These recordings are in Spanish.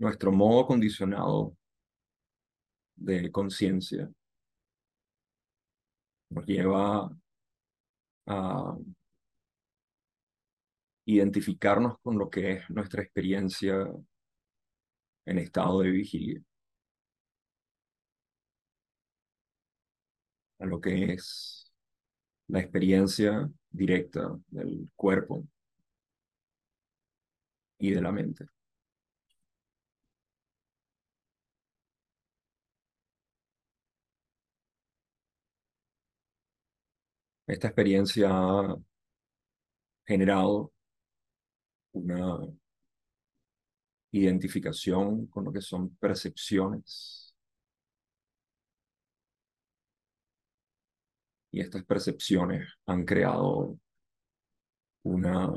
nuestro modo condicionado de conciencia nos lleva a identificarnos con lo que es nuestra experiencia en estado de vigilia, a lo que es la experiencia directa del cuerpo y de la mente. Esta experiencia ha generado una identificación con lo que son percepciones. Y estas percepciones han creado una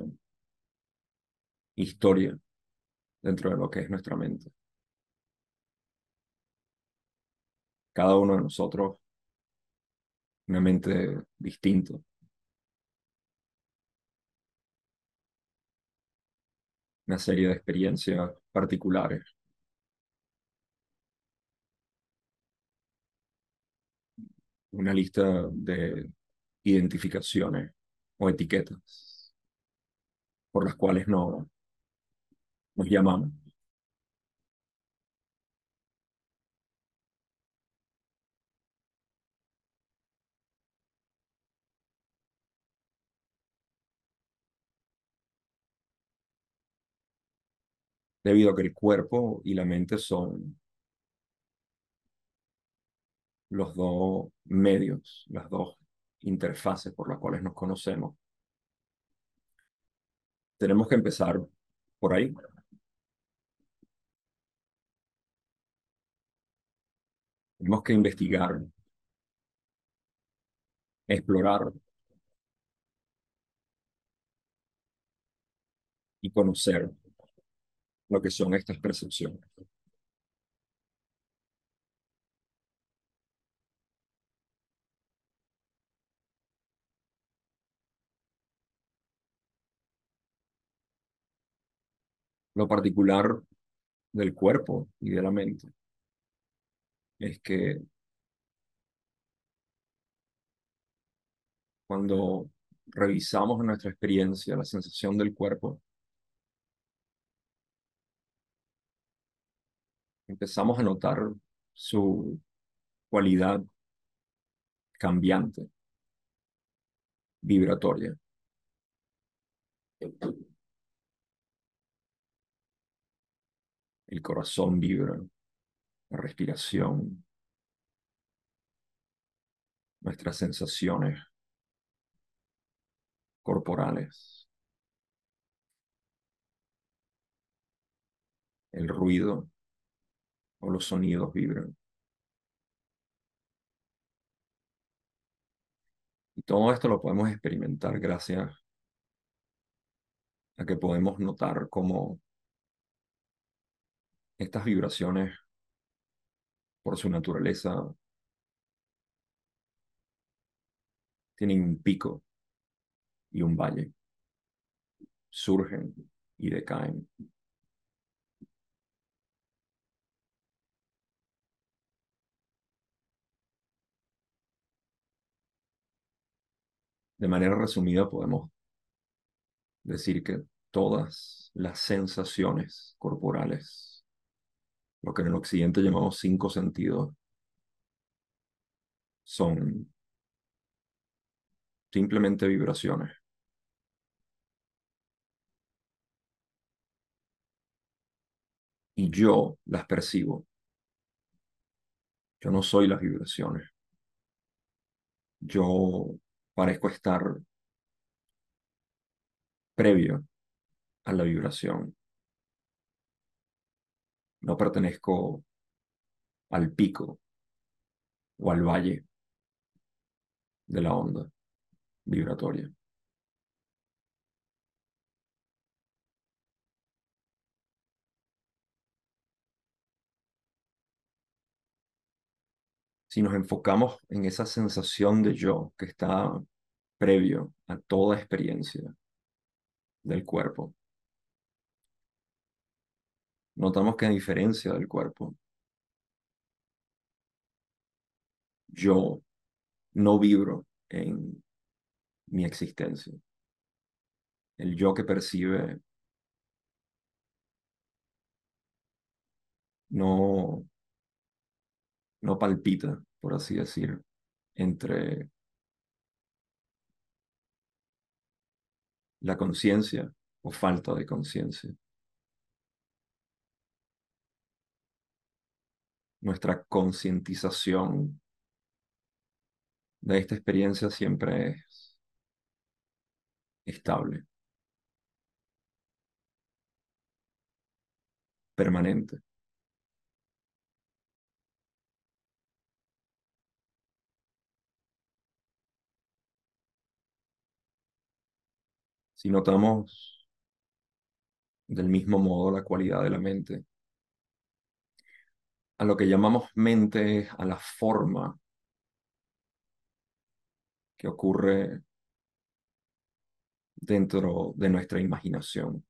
historia dentro de lo que es nuestra mente. Cada uno de nosotros, una mente distinta, una serie de experiencias particulares. Una lista de identificaciones o etiquetas por las cuales no nos llamamos. Debido a que el cuerpo y la mente son los dos medios, las dos interfaces por las cuales nos conocemos. Tenemos que empezar por ahí. Tenemos que investigar, explorar y conocer lo que son estas percepciones. Lo particular del cuerpo y de la mente es que cuando revisamos nuestra experiencia la sensación del cuerpo, empezamos a notar su cualidad cambiante, vibratoria. El corazón vibra, la respiración, nuestras sensaciones corporales, el ruido o los sonidos vibran. Y todo esto lo podemos experimentar gracias a que podemos notar cómo estas vibraciones, por su naturaleza, tienen un pico y un valle. Surgen y decaen. De manera resumida podemos decir que todas las sensaciones corporales, lo que en el occidente llamamos cinco sentidos, son simplemente vibraciones. Y yo las percibo. Yo no soy las vibraciones. Yo parezco estar previo a la vibración. No pertenezco al pico o al valle de la onda vibratoria. Si nos enfocamos en esa sensación de yo que está previo a toda experiencia del cuerpo, notamos que a diferencia del cuerpo, yo no vibro en mi existencia. El yo que percibe no, no palpita, por así decir, entre la conciencia o falta de conciencia. Nuestra concientización de esta experiencia siempre es estable, permanente. Si notamos del mismo modo la cualidad de la mente, a lo que llamamos mente, a la forma que ocurre dentro de nuestra imaginación.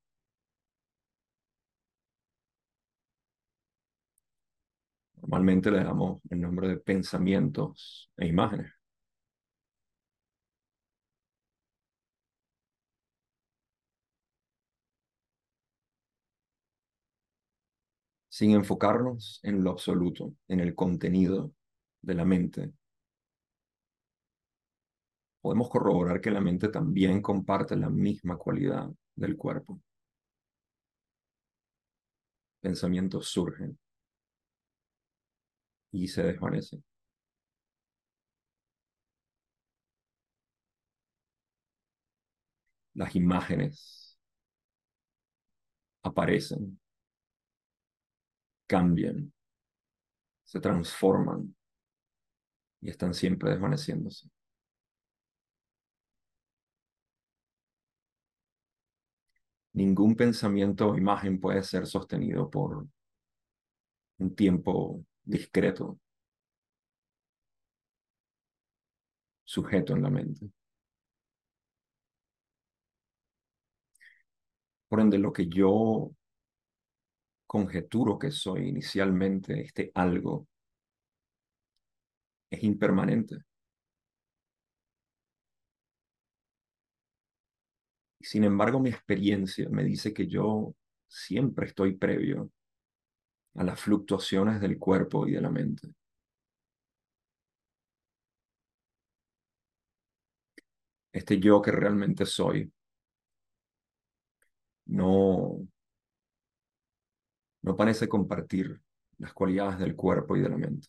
Normalmente le damos el nombre de pensamientos e imágenes. Sin enfocarnos en lo absoluto, en el contenido de la mente. Podemos corroborar que la mente también comparte la misma cualidad del cuerpo. Pensamientos surgen y se desvanecen. Las imágenes aparecen cambian, se transforman y están siempre desvaneciéndose. Ningún pensamiento o imagen puede ser sostenido por un tiempo discreto, sujeto en la mente. Por ende, lo que yo conjeturo que soy inicialmente, este algo, es impermanente. Sin embargo, mi experiencia me dice que yo siempre estoy previo a las fluctuaciones del cuerpo y de la mente. Este yo que realmente soy no no parece compartir las cualidades del cuerpo y de la mente.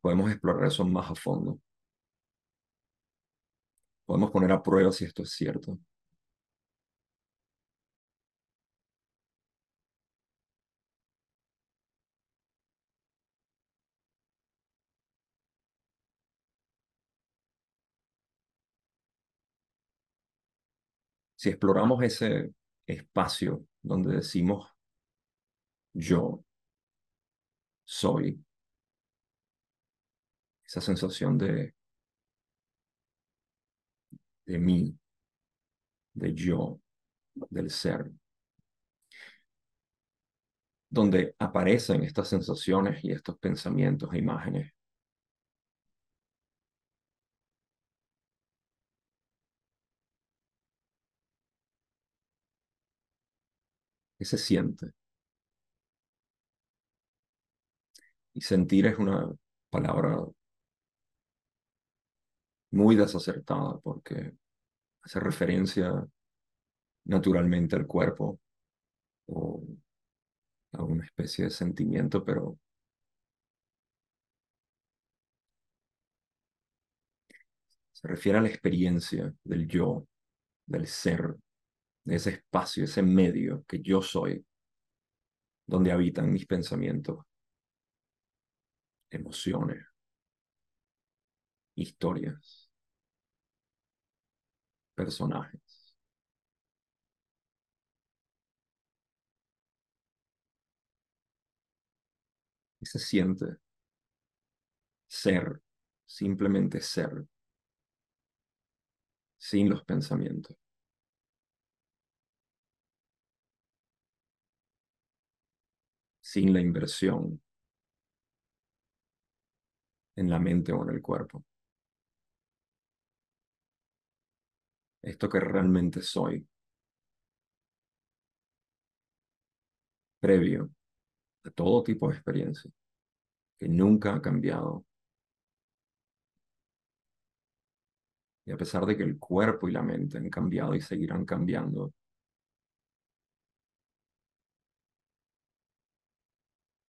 Podemos explorar eso más a fondo. Podemos poner a prueba si esto es cierto. Si exploramos ese espacio donde decimos yo soy, esa sensación de, de mí, de yo, del ser, donde aparecen estas sensaciones y estos pensamientos e imágenes ¿Qué se siente? Y sentir es una palabra muy desacertada porque hace referencia naturalmente al cuerpo o a una especie de sentimiento, pero se refiere a la experiencia del yo, del ser, ese espacio, ese medio que yo soy, donde habitan mis pensamientos, emociones, historias, personajes. Y se siente ser, simplemente ser, sin los pensamientos. Sin la inversión en la mente o en el cuerpo. Esto que realmente soy, previo a todo tipo de experiencia, que nunca ha cambiado. Y a pesar de que el cuerpo y la mente han cambiado y seguirán cambiando,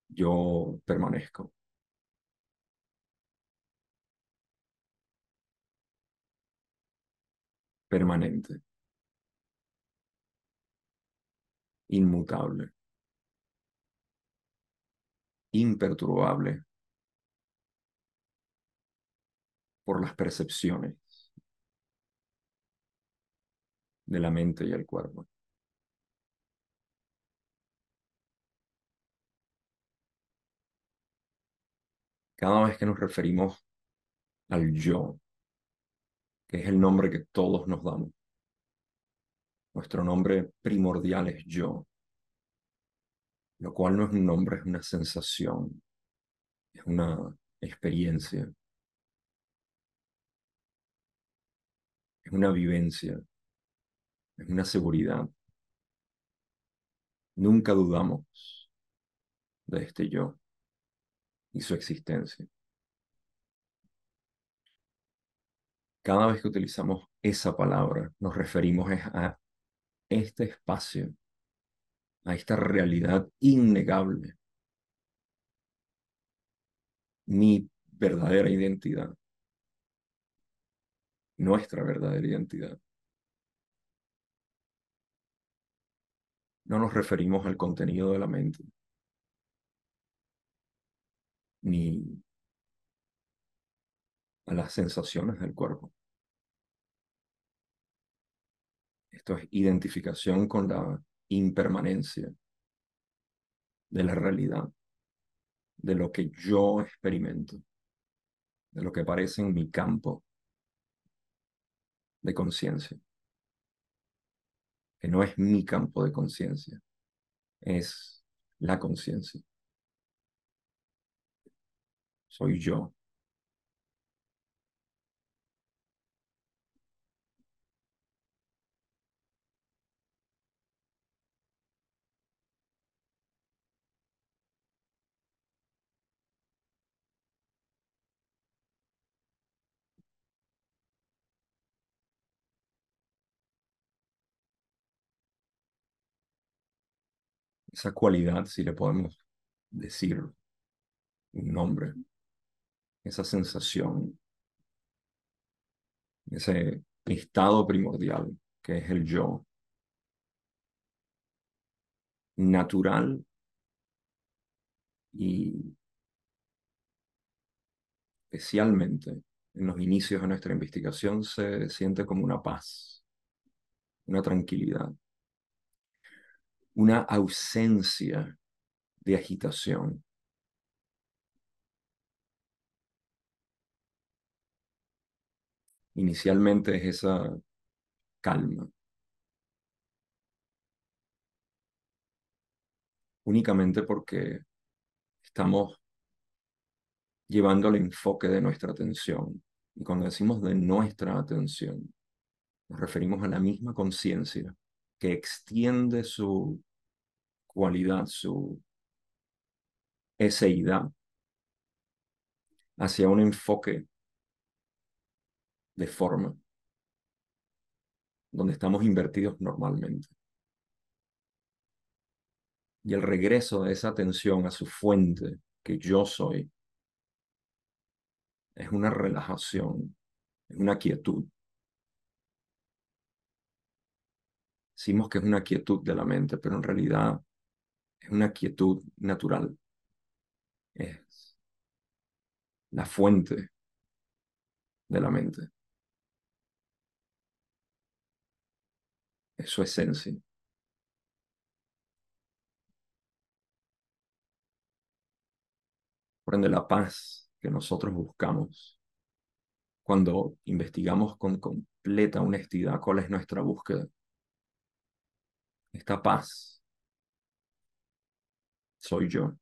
yo permanezco. Permanente. Inmutable. Imperturbable por las percepciones de la mente y el cuerpo. Cada vez que nos referimos al yo, que es el nombre que todos nos damos, nuestro nombre primordial es yo, lo cual no es un nombre, es una sensación, es una experiencia, es una vivencia, es una seguridad. Nunca dudamos de este yo y su existencia. Cada vez que utilizamos esa palabra, nos referimos a este espacio, a esta realidad innegable, mi verdadera identidad, nuestra verdadera identidad. No nos referimos al contenido de la mente, ni a las sensaciones del cuerpo. Esto es identificación con la impermanencia de la realidad, de lo que yo experimento, de lo que aparece en mi campo de conciencia, que no es mi campo de conciencia, es la conciencia soy yo. Esa cualidad, si le podemos decir un nombre, esa sensación, ese estado primordial que es el yo, natural y especialmente en los inicios de nuestra investigación se siente como una paz, una tranquilidad, una ausencia de agitación, inicialmente es esa calma. Únicamente porque estamos llevando el enfoque de nuestra atención. Y cuando decimos de nuestra atención, nos referimos a la misma conciencia que extiende su cualidad, su eseidad hacia un enfoque de forma donde estamos invertidos normalmente. Y el regreso de esa atención a su fuente, que yo soy, es una relajación, es una quietud. Decimos que es una quietud de la mente, pero en realidad es una quietud natural. Es la fuente de la mente. Es su esencia. Por ende, la paz que nosotros buscamos cuando investigamos con completa honestidad cuál es nuestra búsqueda. Esta paz soy yo.